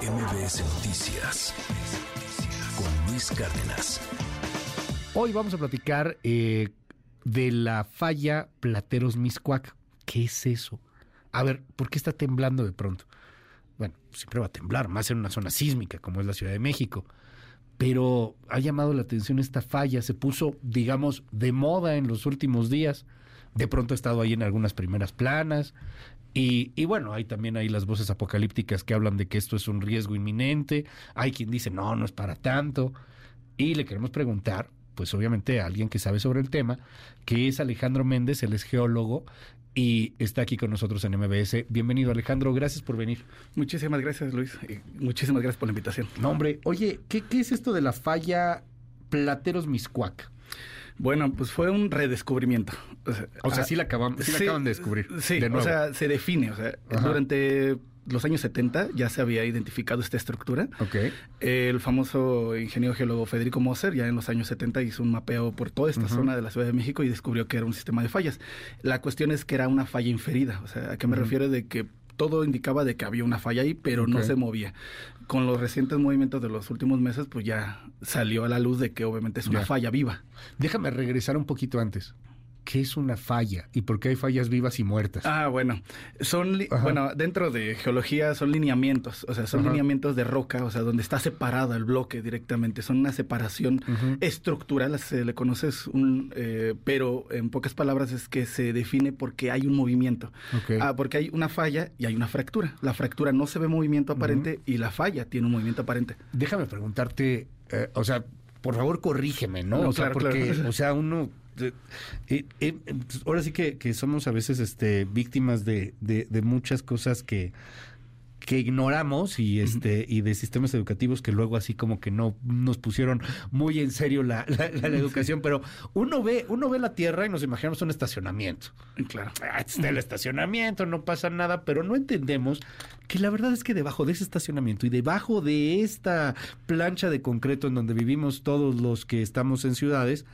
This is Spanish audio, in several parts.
MBS Noticias con Luis Cárdenas. Hoy vamos a platicar eh, de la falla Plateros Miscuac. ¿Qué es eso? A ver, ¿por qué está temblando de pronto? Bueno, siempre va a temblar, más en una zona sísmica como es la Ciudad de México. Pero ha llamado la atención esta falla, se puso, digamos, de moda en los últimos días. De pronto ha estado ahí en algunas primeras planas. Y, y, bueno, hay también ahí las voces apocalípticas que hablan de que esto es un riesgo inminente. Hay quien dice, no, no es para tanto. Y le queremos preguntar, pues obviamente a alguien que sabe sobre el tema, que es Alejandro Méndez, él es geólogo y está aquí con nosotros en MBS. Bienvenido Alejandro, gracias por venir. Muchísimas gracias Luis, y muchísimas gracias por la invitación. No hombre, oye, ¿qué, qué es esto de la falla Plateros Miscuac? Bueno, pues fue un redescubrimiento. O sea, o sea sí, la acaban, sí, sí, la acaban de descubrir. Sí, de o sea, se define. O sea, Ajá. durante los años 70 ya se había identificado esta estructura. Okay. El famoso ingeniero geólogo Federico Moser ya en los años 70 hizo un mapeo por toda esta uh -huh. zona de la Ciudad de México y descubrió que era un sistema de fallas. La cuestión es que era una falla inferida. O sea, ¿a qué me uh -huh. refiero? De que todo indicaba de que había una falla ahí, pero okay. no se movía. Con los recientes movimientos de los últimos meses, pues ya salió a la luz de que obviamente es una ya. falla viva. Déjame regresar un poquito antes. ¿Qué es una falla y por qué hay fallas vivas y muertas? Ah, bueno, son bueno dentro de geología son lineamientos, o sea, son Ajá. lineamientos de roca, o sea, donde está separado el bloque directamente, son una separación uh -huh. estructural, se le conoces un, eh, pero en pocas palabras es que se define porque hay un movimiento, okay. ah, porque hay una falla y hay una fractura. La fractura no se ve movimiento aparente uh -huh. y la falla tiene un movimiento aparente. Déjame preguntarte, eh, o sea, por favor corrígeme, ¿no? no o sea, claro, porque, claro. o sea, uno eh, eh, eh, ahora sí que, que, somos a veces este, víctimas de, de, de muchas cosas que, que ignoramos y este y de sistemas educativos que luego así como que no nos pusieron muy en serio la, la, la, la educación. Pero uno ve uno ve la tierra y nos imaginamos un estacionamiento. Claro. Ah, está el estacionamiento no pasa nada pero no entendemos que la verdad es que debajo de ese estacionamiento y debajo de esta plancha de concreto en donde vivimos todos los que estamos en ciudades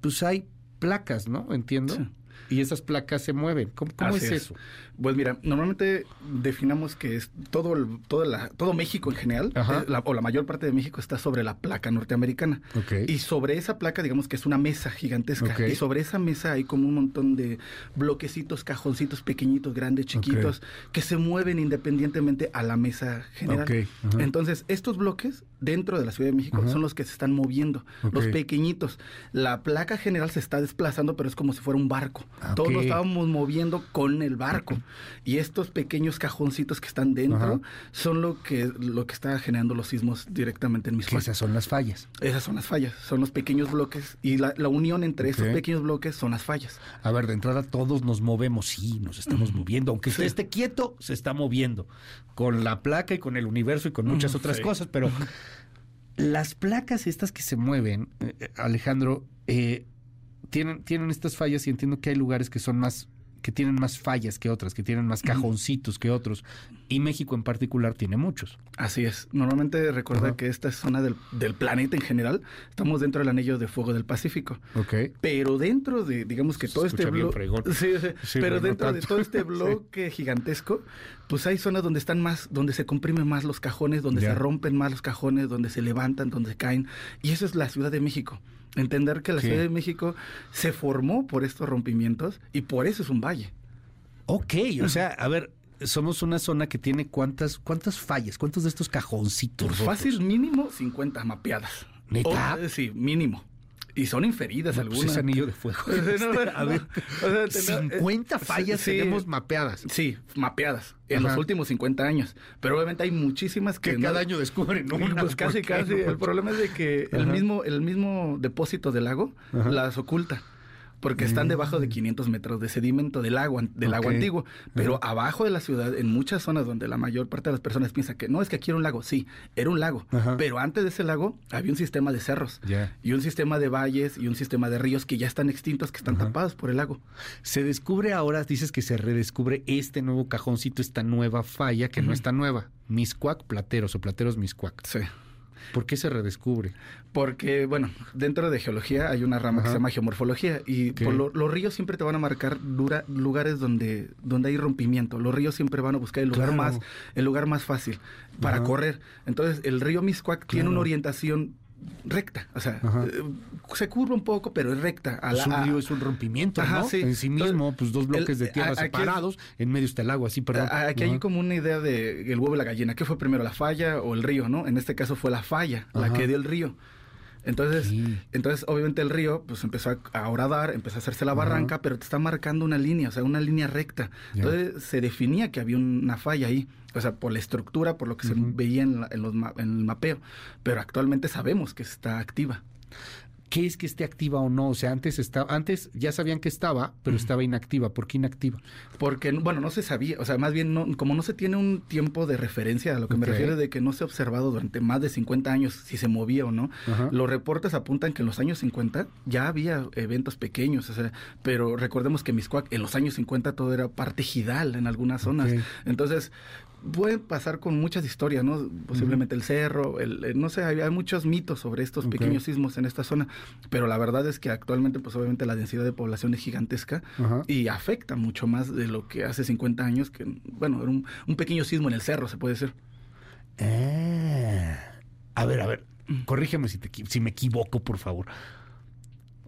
pues hay placas, ¿no? Entiendo. Sí. Y esas placas se mueven. ¿Cómo, cómo es, es, eso? Pues mira, normalmente definamos que es todo el, todo, la, todo México en general, eh, la, o la mayor parte de México está sobre la placa norteamericana. Okay. Y sobre esa placa, digamos que es una mesa gigantesca. Okay. Y sobre esa mesa hay como un montón de bloquecitos, cajoncitos pequeñitos, grandes, chiquitos, okay. que se mueven independientemente a la mesa general. Entonces, estos bloques dentro de la Ciudad de México son los que se están moviendo, los pequeñitos. La placa general se está desplazando, pero es como si fuera un barco. Ah, Todos lo estábamos moviendo con el barco. Y estos pequeños cajoncitos que están dentro Ajá. son lo que, lo que está generando los sismos directamente en mis Esas son las fallas. Esas son las fallas. Son los pequeños bloques. Y la, la unión entre okay. esos pequeños bloques son las fallas. A ver, de entrada todos nos movemos. Sí, nos estamos moviendo. Aunque sí. esté quieto, se está moviendo. Con la placa y con el universo y con muchas otras sí. cosas. Pero las placas estas que se mueven, eh, Alejandro, eh, tienen, tienen estas fallas y entiendo que hay lugares que son más que tienen más fallas que otras, que tienen más cajoncitos que otros, y México en particular tiene muchos. Así es. Normalmente recuerda uh -huh. que esta zona del, del, planeta en general, estamos dentro del anillo de fuego del Pacífico. Okay. Pero dentro de, digamos que Se todo este bloque... Sí, sí, sí, pero dentro no de todo este bloque gigantesco, pues hay zonas donde están más, donde se comprimen más los cajones, donde se rompen más los cajones, donde se levantan, donde se caen, y eso es la Ciudad de México. Entender que la sí. Ciudad de México se formó por estos rompimientos y por eso es un valle. Ok, o sea, a ver, somos una zona que tiene cuántas cuántas fallas, cuántos de estos cajoncitos. Por fácil mínimo 50 mapeadas. ¿Neta? O, sí, mínimo. Y son inferidas no, algunas. Pues es anillo de fuego. no, a ver, o sea, 50 fallas sí, tenemos mapeadas. Sí, mapeadas. En Ajá. los últimos 50 años. Pero obviamente hay muchísimas que, que cada año descubren una. Pues casi, casi. El problema es de que el mismo, el mismo depósito del lago Ajá. las oculta porque están debajo de 500 metros de sedimento del agua, del okay. agua antiguo. Pero uh -huh. abajo de la ciudad, en muchas zonas donde la mayor parte de las personas piensa que no es que aquí era un lago, sí, era un lago. Uh -huh. Pero antes de ese lago había un sistema de cerros yeah. y un sistema de valles y un sistema de ríos que ya están extintos, que están uh -huh. tapados por el lago. Se descubre ahora, dices que se redescubre este nuevo cajoncito, esta nueva falla que no está nueva. Miscuac Plateros o Plateros Miscuac. Sí. ¿Por qué se redescubre? Porque, bueno, dentro de geología hay una rama que se llama geomorfología y por lo- los ríos siempre te van a marcar dura- lugares donde, donde hay rompimiento. Los ríos siempre van a buscar el lugar, Claro. más, el lugar más fácil para Ajá. correr. Entonces, el río Miscuac tiene una orientación recta, o sea, Ajá. eh, se curva un poco, pero es recta. A la- un a- río es un rompimiento, Ajá, ¿no? sí. En sí mismo, pues dos bloques el- de tierra a- aquí es- separados, en medio está el agua, sí, perdón. Aquí hay como una idea de el huevo y la gallina. ¿Qué fue primero, la falla o el río, no? En este caso fue la falla, la que dio el río. Entonces, Sí. entonces obviamente el río pues empezó a, horadar, empezó a hacerse la barranca, pero te está marcando una línea, o sea, una línea recta. Entonces se definía que había una falla ahí, o sea, por la estructura, por lo que se veía en, la- en los en el mapeo. Pero actualmente sabemos que está activa. ¿Qué es que esté activa o no? O sea, antes estaba, antes ya sabían que estaba, pero estaba inactiva. ¿Por qué inactiva? Porque, bueno, no se sabía, o sea, más bien, no, como no se tiene un tiempo de referencia, a lo que me refiero de que no se ha observado durante más de 50 años si se movía o no, los reportes apuntan que en los años 50 ya había eventos pequeños, o sea, pero recordemos que Miscuac en los años 50 todo era parte gidal en algunas zonas. Entonces, puede pasar con muchas historias, ¿no? Posiblemente el cerro, el, el- no sé, hay, hay muchos mitos sobre estos pequeños sismos en esta zona, pero la verdad es que actualmente, pues obviamente la densidad de población es gigantesca y afecta mucho más de lo que hace 50 años, que, bueno, era un, un pequeño sismo en el cerro, se puede decir. Ah. A ver, a ver, corrígeme si, te si me equivoco, por favor.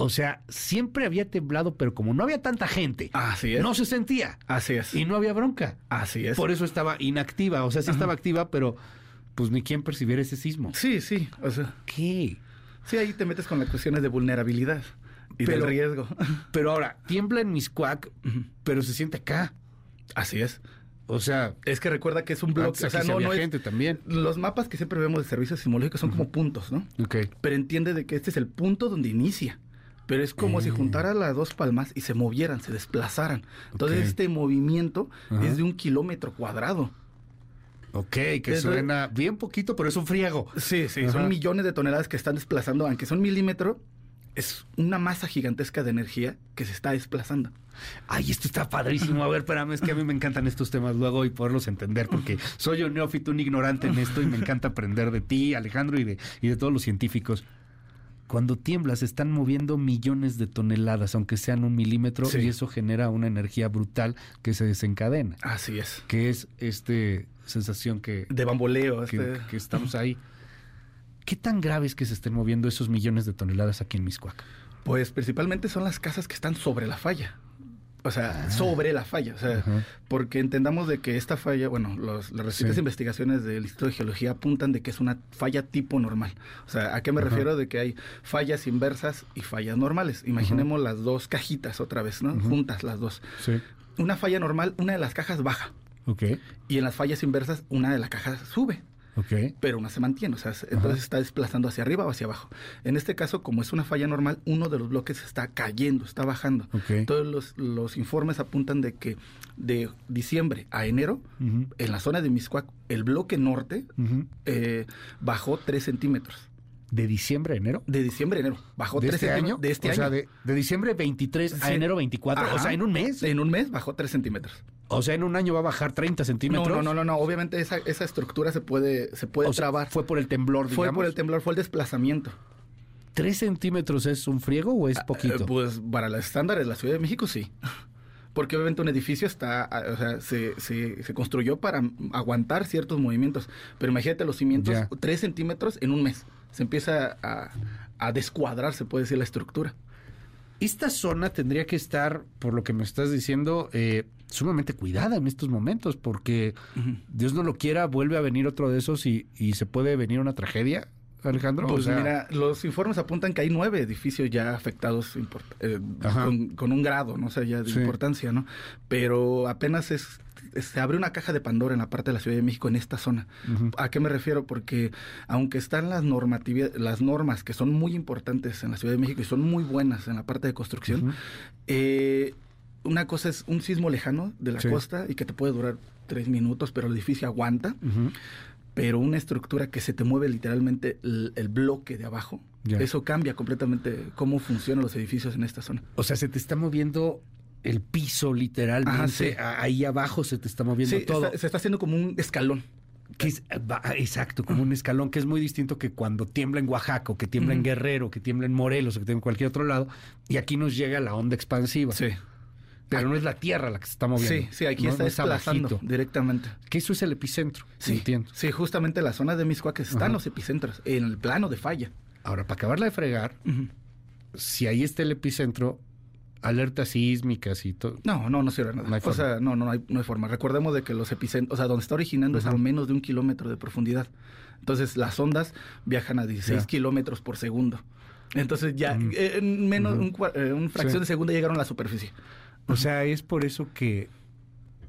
O sea, siempre había temblado, pero como no había tanta gente, Así es. no se sentía Así es. y no había bronca. Así es. Por eso estaba inactiva. O sea, sí estaba activa, pero pues ni quien percibiera ese sismo. Sí, sí, o sea, ¿Qué? sí, ahí te metes con las cuestiones de vulnerabilidad y Pero- del riesgo. Pero ahora, tiembla en Miscuac, pero se siente acá. Así es. O sea, Es que recuerda que es un bloque, o sea, no, había no es- gente también. Los mapas que siempre vemos de servicios sismológicos son como puntos, ¿no? Ok. Pero entiende de que este es el punto donde inicia. Pero es como si Eh. juntara las dos palmas y se movieran, se desplazaran. Entonces este movimiento Ajá. es de un kilómetro cuadrado. Ok, que suena bien poquito, pero es un friego. Sí, sí, Ajá. son millones de toneladas que están desplazando, aunque son milímetro, es una masa gigantesca de energía que se está desplazando. Ay, esto está padrísimo. A ver, espérame, es que a mí me encantan estos temas luego y poderlos entender, porque soy un neófito, un ignorante en esto y me encanta aprender de ti, Alejandro, y de, y de todos los científicos. Cuando tiembla, se están moviendo millones de toneladas, aunque sean un milímetro, Sí. y eso genera una energía brutal que se desencadena, Así es. que es este sensación que, De bamboleo. que, este- que estamos ahí. ¿Qué tan grave es que se estén moviendo esos millones de toneladas aquí en Miscuac? Pues principalmente son las casas que están sobre la falla. O sea, sobre la falla. O sea, Ah. Porque entendamos de que esta falla, bueno, los- las recientes Sí. investigaciones del Instituto de Geología apuntan de que es una falla tipo normal. O sea, ¿a qué me refiero? De que hay fallas inversas y fallas normales. Imaginemos las dos cajitas otra vez, ¿no? Juntas las dos. Sí. Una falla normal, una de las cajas baja. Ok, Y en las fallas inversas, una de las cajas sube. Pero una se mantiene, o sea, se- entonces está desplazando hacia arriba o hacia abajo. En este caso, como es una falla normal, uno de los bloques está cayendo, está bajando. Ok. Todos los, los informes apuntan de que de diciembre a enero, en la zona de Miscuac, el bloque norte eh, bajó 3 centímetros. ¿De diciembre a enero? De diciembre a enero, bajó ¿De 3 este centímetros. año? De este o año. sea, de, de diciembre 23 a enero 24. O Ajá. sea, en un mes. En un mes bajó 3 centímetros. O sea, en un año va a bajar 30 No, centímetros. no, no, no, no, obviamente esa, esa estructura se puede, se puede O sea, trabar. fue por el temblor, digamos. Fue por el temblor, fue el desplazamiento. ¿Tres centímetros es un friego o es poquito? Eh, pues para los estándares de la Ciudad de México sí. Porque obviamente un edificio está, ah, o sea, se, se, se construyó para aguantar ciertos movimientos. Pero imagínate los cimientos, Ya. tres centímetros en un mes. Se empieza a, a descuadrar, se puede decir, la estructura. Esta zona tendría que estar, por lo que me estás diciendo, eh, sumamente cuidada en estos momentos, porque Dios no lo quiera, vuelve a venir otro de esos y, y se puede venir una tragedia, Alejandro. Pues o sea, mira, los informes apuntan que hay nueve edificios ya afectados eh, con, con un grado, no sé, ya de Sí. importancia, ¿no? Pero apenas es, se abre una caja de Pandora en la parte de la Ciudad de México en esta zona. ¿A qué me refiero? Porque aunque están las las normas que son muy importantes en la Ciudad de México y son muy buenas en la parte de construcción, eh, una cosa es un sismo lejano de la Sí. costa y que te puede durar tres minutos, pero el edificio aguanta. Pero una estructura que se te mueve literalmente el, el bloque de abajo, Ya. eso cambia completamente cómo funcionan los edificios en esta zona. O sea, se te está moviendo el piso literalmente. Ajá, sí. A- Ahí abajo se te está moviendo Sí, todo. está- se está haciendo como un escalón. Que es, va- exacto, como un escalón que es muy distinto que cuando tiembla en Oaxaca, o que tiembla en. Guerrero, que tiembla en Morelos, o que tiembla en cualquier otro lado, y aquí nos llega la onda expansiva. Sí. Pero no es la Tierra la que se está moviendo. Sí, sí, aquí no, está no es desplazando directamente. Que eso es el epicentro. Sí, Entiendo. sí, justamente la zona de Miscuac están Ajá. los epicentros, en el plano de falla. Ahora, para acabarla de fregar, si ahí está el epicentro, alertas sísmicas y todo. No, no, no sirve nada. No hay o forma. sea, no, no, no hay, no hay forma. Recordemos de que los epicentros, o sea, donde está originando es a menos de un kilómetro de profundidad. Entonces, las ondas viajan a 16 Ya. kilómetros por segundo. Entonces, ya eh, en menos Ujú. un, cua- eh, un fracción Sí. de segundo llegaron a la superficie. O sea, es por eso que,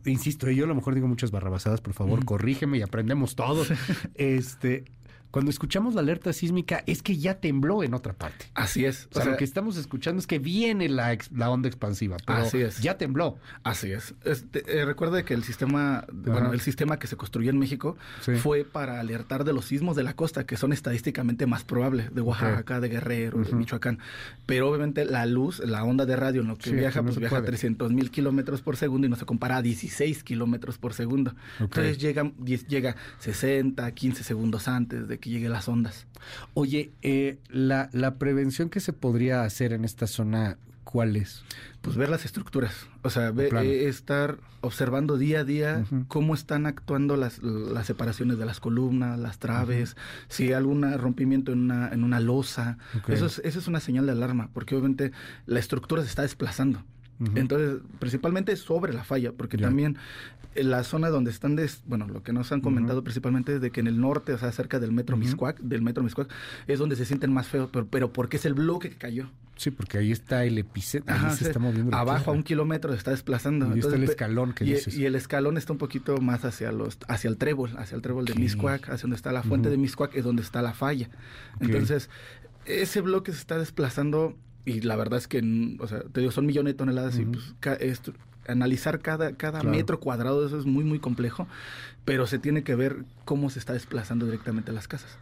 insisto, yo a lo mejor digo muchas barrabasadas, por favor, corrígeme y aprendemos todos. Este, cuando escuchamos la alerta sísmica, es que ya tembló en otra parte. Así es. O sea, lo que estamos escuchando es que viene la, ex- la onda expansiva, pero Así es. ya tembló. Así es. Este, eh, recuerde que el sistema, bueno, el sistema que se construyó en México Sí. fue para alertar de los sismos de la costa, que son estadísticamente más probables, de Oaxaca, de Guerrero, de. Michoacán. Pero obviamente la luz, la onda de radio en lo que Sí, viaja, no pues viaja a puede. 300 mil kilómetros por segundo y no se compara a 16 kilómetros por segundo. Entonces llega, llega 60, 15 segundos antes de que lleguen las ondas. Oye, eh, la, la prevención que se podría hacer en esta zona, ¿cuál es? Pues ver las estructuras, o sea, ve- eh, estar observando día a día cómo están actuando las, las separaciones de las columnas, las traves, si hay algún rompimiento en una, en una losa. Ok. Eso, es, eso es una señal de alarma, porque obviamente la estructura se está desplazando. Entonces, principalmente sobre la falla, porque también en la zona donde están, des- bueno, lo que nos han comentado principalmente es de que en el norte, o sea, cerca del metro Ujú. Miscuac, del metro Miscuac, es donde se sienten más feos, pero, pero porque es el bloque que cayó. Sí, porque ahí está el epicentro, ahí se está moviendo. Abajo a un kilómetro se está desplazando. Y está el escalón que y, dices. y el escalón está un poquito más hacia los hacia el trébol, hacia el trébol de Miscuac, hacia donde está la fuente de Miscuac, es donde está la falla. Entonces, ese bloque se está desplazando y la verdad es que, o sea, te digo, son millones de toneladas y pues ca- esto- analizar cada, cada Claro. metro cuadrado de eso es muy, muy complejo, pero se tiene que ver cómo se está desplazando directamente las casas.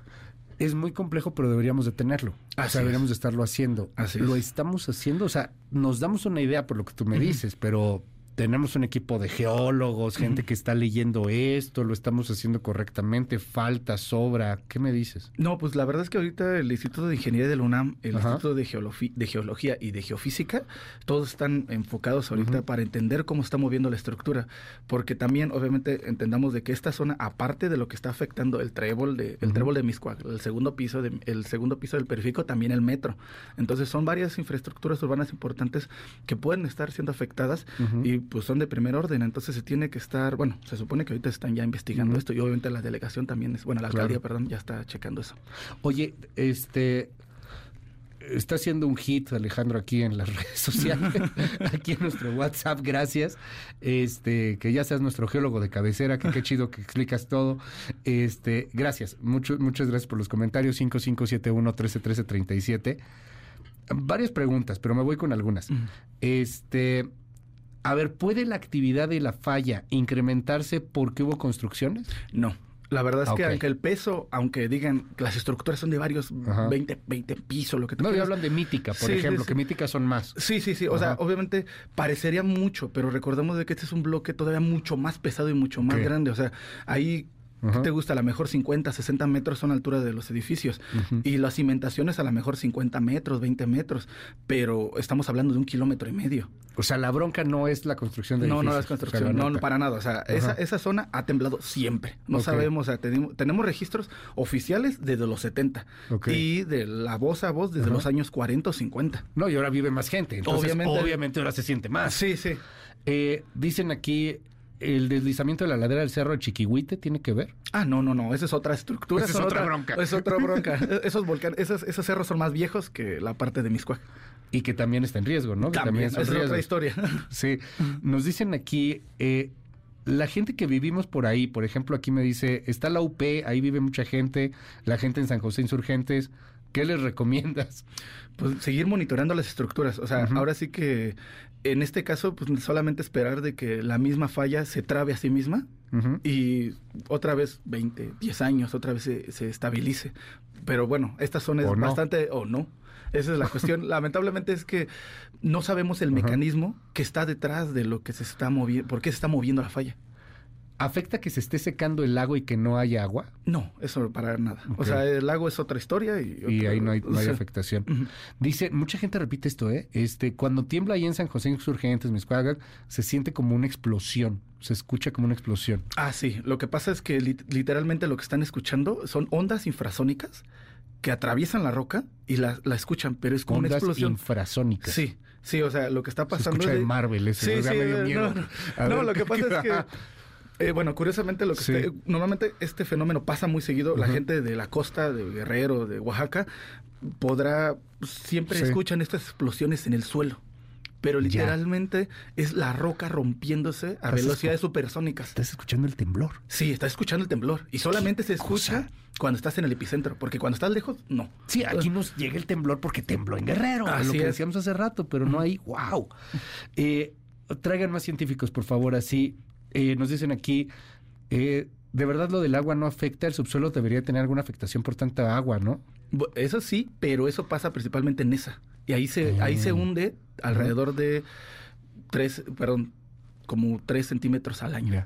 es muy complejo, pero deberíamos de tenerlo. o sea, es. deberíamos de estarlo haciendo. Así lo es. estamos haciendo, o sea, nos damos una idea por lo que tú me dices, pero tenemos un equipo de geólogos, gente que está leyendo esto, lo estamos haciendo correctamente, falta, sobra. ¿Qué me dices? No, pues la verdad es que ahorita el Instituto de Ingeniería de la UNAM, el Ajá. Instituto de, Geolofi- de Geología y de Geofísica, todos están enfocados ahorita para entender cómo está moviendo la estructura, porque también obviamente entendamos de que esta zona, aparte de lo que está afectando el trébol de el trébol de Miscuac, el segundo piso de, el segundo piso del periférico, también el metro. Entonces son varias infraestructuras urbanas importantes que pueden estar siendo afectadas y pues son de primer orden, entonces se tiene que estar, bueno, se supone que ahorita están ya investigando esto y obviamente la delegación también es, bueno, la Claro. alcaldía, perdón, ya está checando eso. Oye, este está haciendo un hit Alejandro aquí en las redes sociales, aquí en nuestro WhatsApp, gracias. Este, que ya seas nuestro geólogo de cabecera, que qué chido que explicas todo. Este, gracias. Mucho, muchas gracias por los comentarios 5571 131337. Varias preguntas, pero me voy con algunas. Este, a ver, ¿puede la actividad de la falla incrementarse porque hubo construcciones? No. La verdad es que aunque el peso, aunque digan que las estructuras son de varios Ajá. 20, 20 pisos, lo que tú No, ya hablan de mítica, por Sí, ejemplo, sí. que mítica son más. Sí, sí, sí. O sea, obviamente parecería mucho, pero recordemos de que este es un bloque todavía mucho más pesado y mucho más grande. O sea, ahí ¿qué te gusta? A lo mejor 50, 60 metros son la altura de los edificios. Ujú. Y las cimentaciones a lo mejor 50 metros, 20 metros. Pero estamos hablando de un kilómetro y medio. O sea, la bronca no es la construcción de No, no edificios, es construcción, o sea, la no, para nada. O sea, esa, esa zona ha temblado siempre. No sabemos, o sea, tenemos, tenemos registros oficiales desde los 70 Ok. y de la voz a voz desde los años 40 o 50. No, y ahora vive más gente. Entonces, obviamente, Obviamente- ahora se siente más. Sí, sí. Eh, dicen aquí, ¿el deslizamiento de la ladera del cerro de Chiquihuite tiene que ver? Ah, no, no, no, esa es otra estructura. Esa es otra bronca. Es otra bronca. E- esos volcanes, esos, esos cerros son más viejos que la parte de Miscuac. Y que también está en riesgo, ¿no? Que También, es otra historia. Sí. Nos dicen aquí, eh, la gente que vivimos por ahí, por ejemplo, aquí me dice, está la UP, ahí vive mucha gente, la gente en San José Insurgentes, ¿qué les recomiendas? pues seguir monitoreando las estructuras. O sea, ahora sí que en este caso, pues solamente esperar de que la misma falla se trabe a sí misma y otra vez 20, 10 años, otra vez se, se estabilice. Pero bueno, esta zona es O no. bastante, o no. Esa es la cuestión. Lamentablemente es que no sabemos el mecanismo que está detrás de lo que se está moviendo, por qué se está moviendo la falla. ¿Afecta que se esté secando el lago y que no haya agua? No, eso para nada. O sea, el lago es otra historia y, Y otra- ahí no hay, no hay o sea, afectación. Dice, mucha gente repite esto, ¿eh? Este, cuando tiembla ahí en San José Insurgentes, Miscuac, se siente como una explosión. Se escucha como una explosión. Ah, sí. Lo que pasa es que lit- literalmente lo que están escuchando son ondas infrasónicas que atraviesan la roca y la, la escuchan, pero es como una explosión. infrasónicas. Sí, sí, o sea, lo que está Se pasando escucha es de Marvel eso. Sí, medio miedo. no, no, lo que pasa es que, eh, bueno, curiosamente lo que Sí. está- normalmente este fenómeno pasa muy seguido. La gente de la costa, de Guerrero, de Oaxaca, podrá siempre Sí. escuchan estas explosiones en el suelo. Pero Ya. literalmente es la roca rompiéndose a Estás velocidades supersónicas. Estás escuchando el temblor. Sí, está escuchando el temblor. Y solamente se escucha cosa. cuando estás en el epicentro, porque cuando estás lejos, no. Sí, aquí nos llega el temblor porque tembló en Guerrero, Así lo que es. decíamos hace rato, pero no hay, wow. Eh, traigan más científicos, por favor, así. Eh, nos dicen aquí, eh, de verdad lo del agua no afecta, el subsuelo debería tener alguna afectación por tanta agua, ¿no? Eso sí, pero eso pasa principalmente en esa. Y ahí se, ahí se Mm. hunde alrededor de tres, perdón, como tres centímetros al año.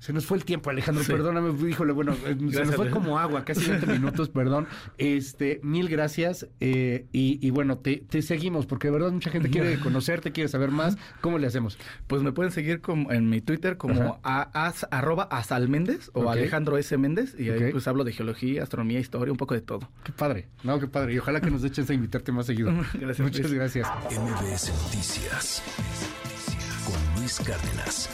Se nos fue el tiempo, Alejandro, Sí. perdóname, híjole, bueno, eh, se nos fue Alejandro. como agua, casi 20 minutos, perdón. Este, mil gracias. eh, y, y bueno, te, te seguimos, porque de verdad mucha gente quiere conocerte, quiere saber más. ¿Cómo le hacemos? Pues me pueden seguir como en mi Twitter como a, as- arroba asalméndez o. Alejandro S. Méndez. Y ahí pues hablo de geología, astronomía, historia, un poco de todo. Qué padre, no, qué padre. Y ojalá que nos dé chance de invitarte más seguido. Gracias, Muchas Luis. gracias. MBS Noticias con Luis Cárdenas.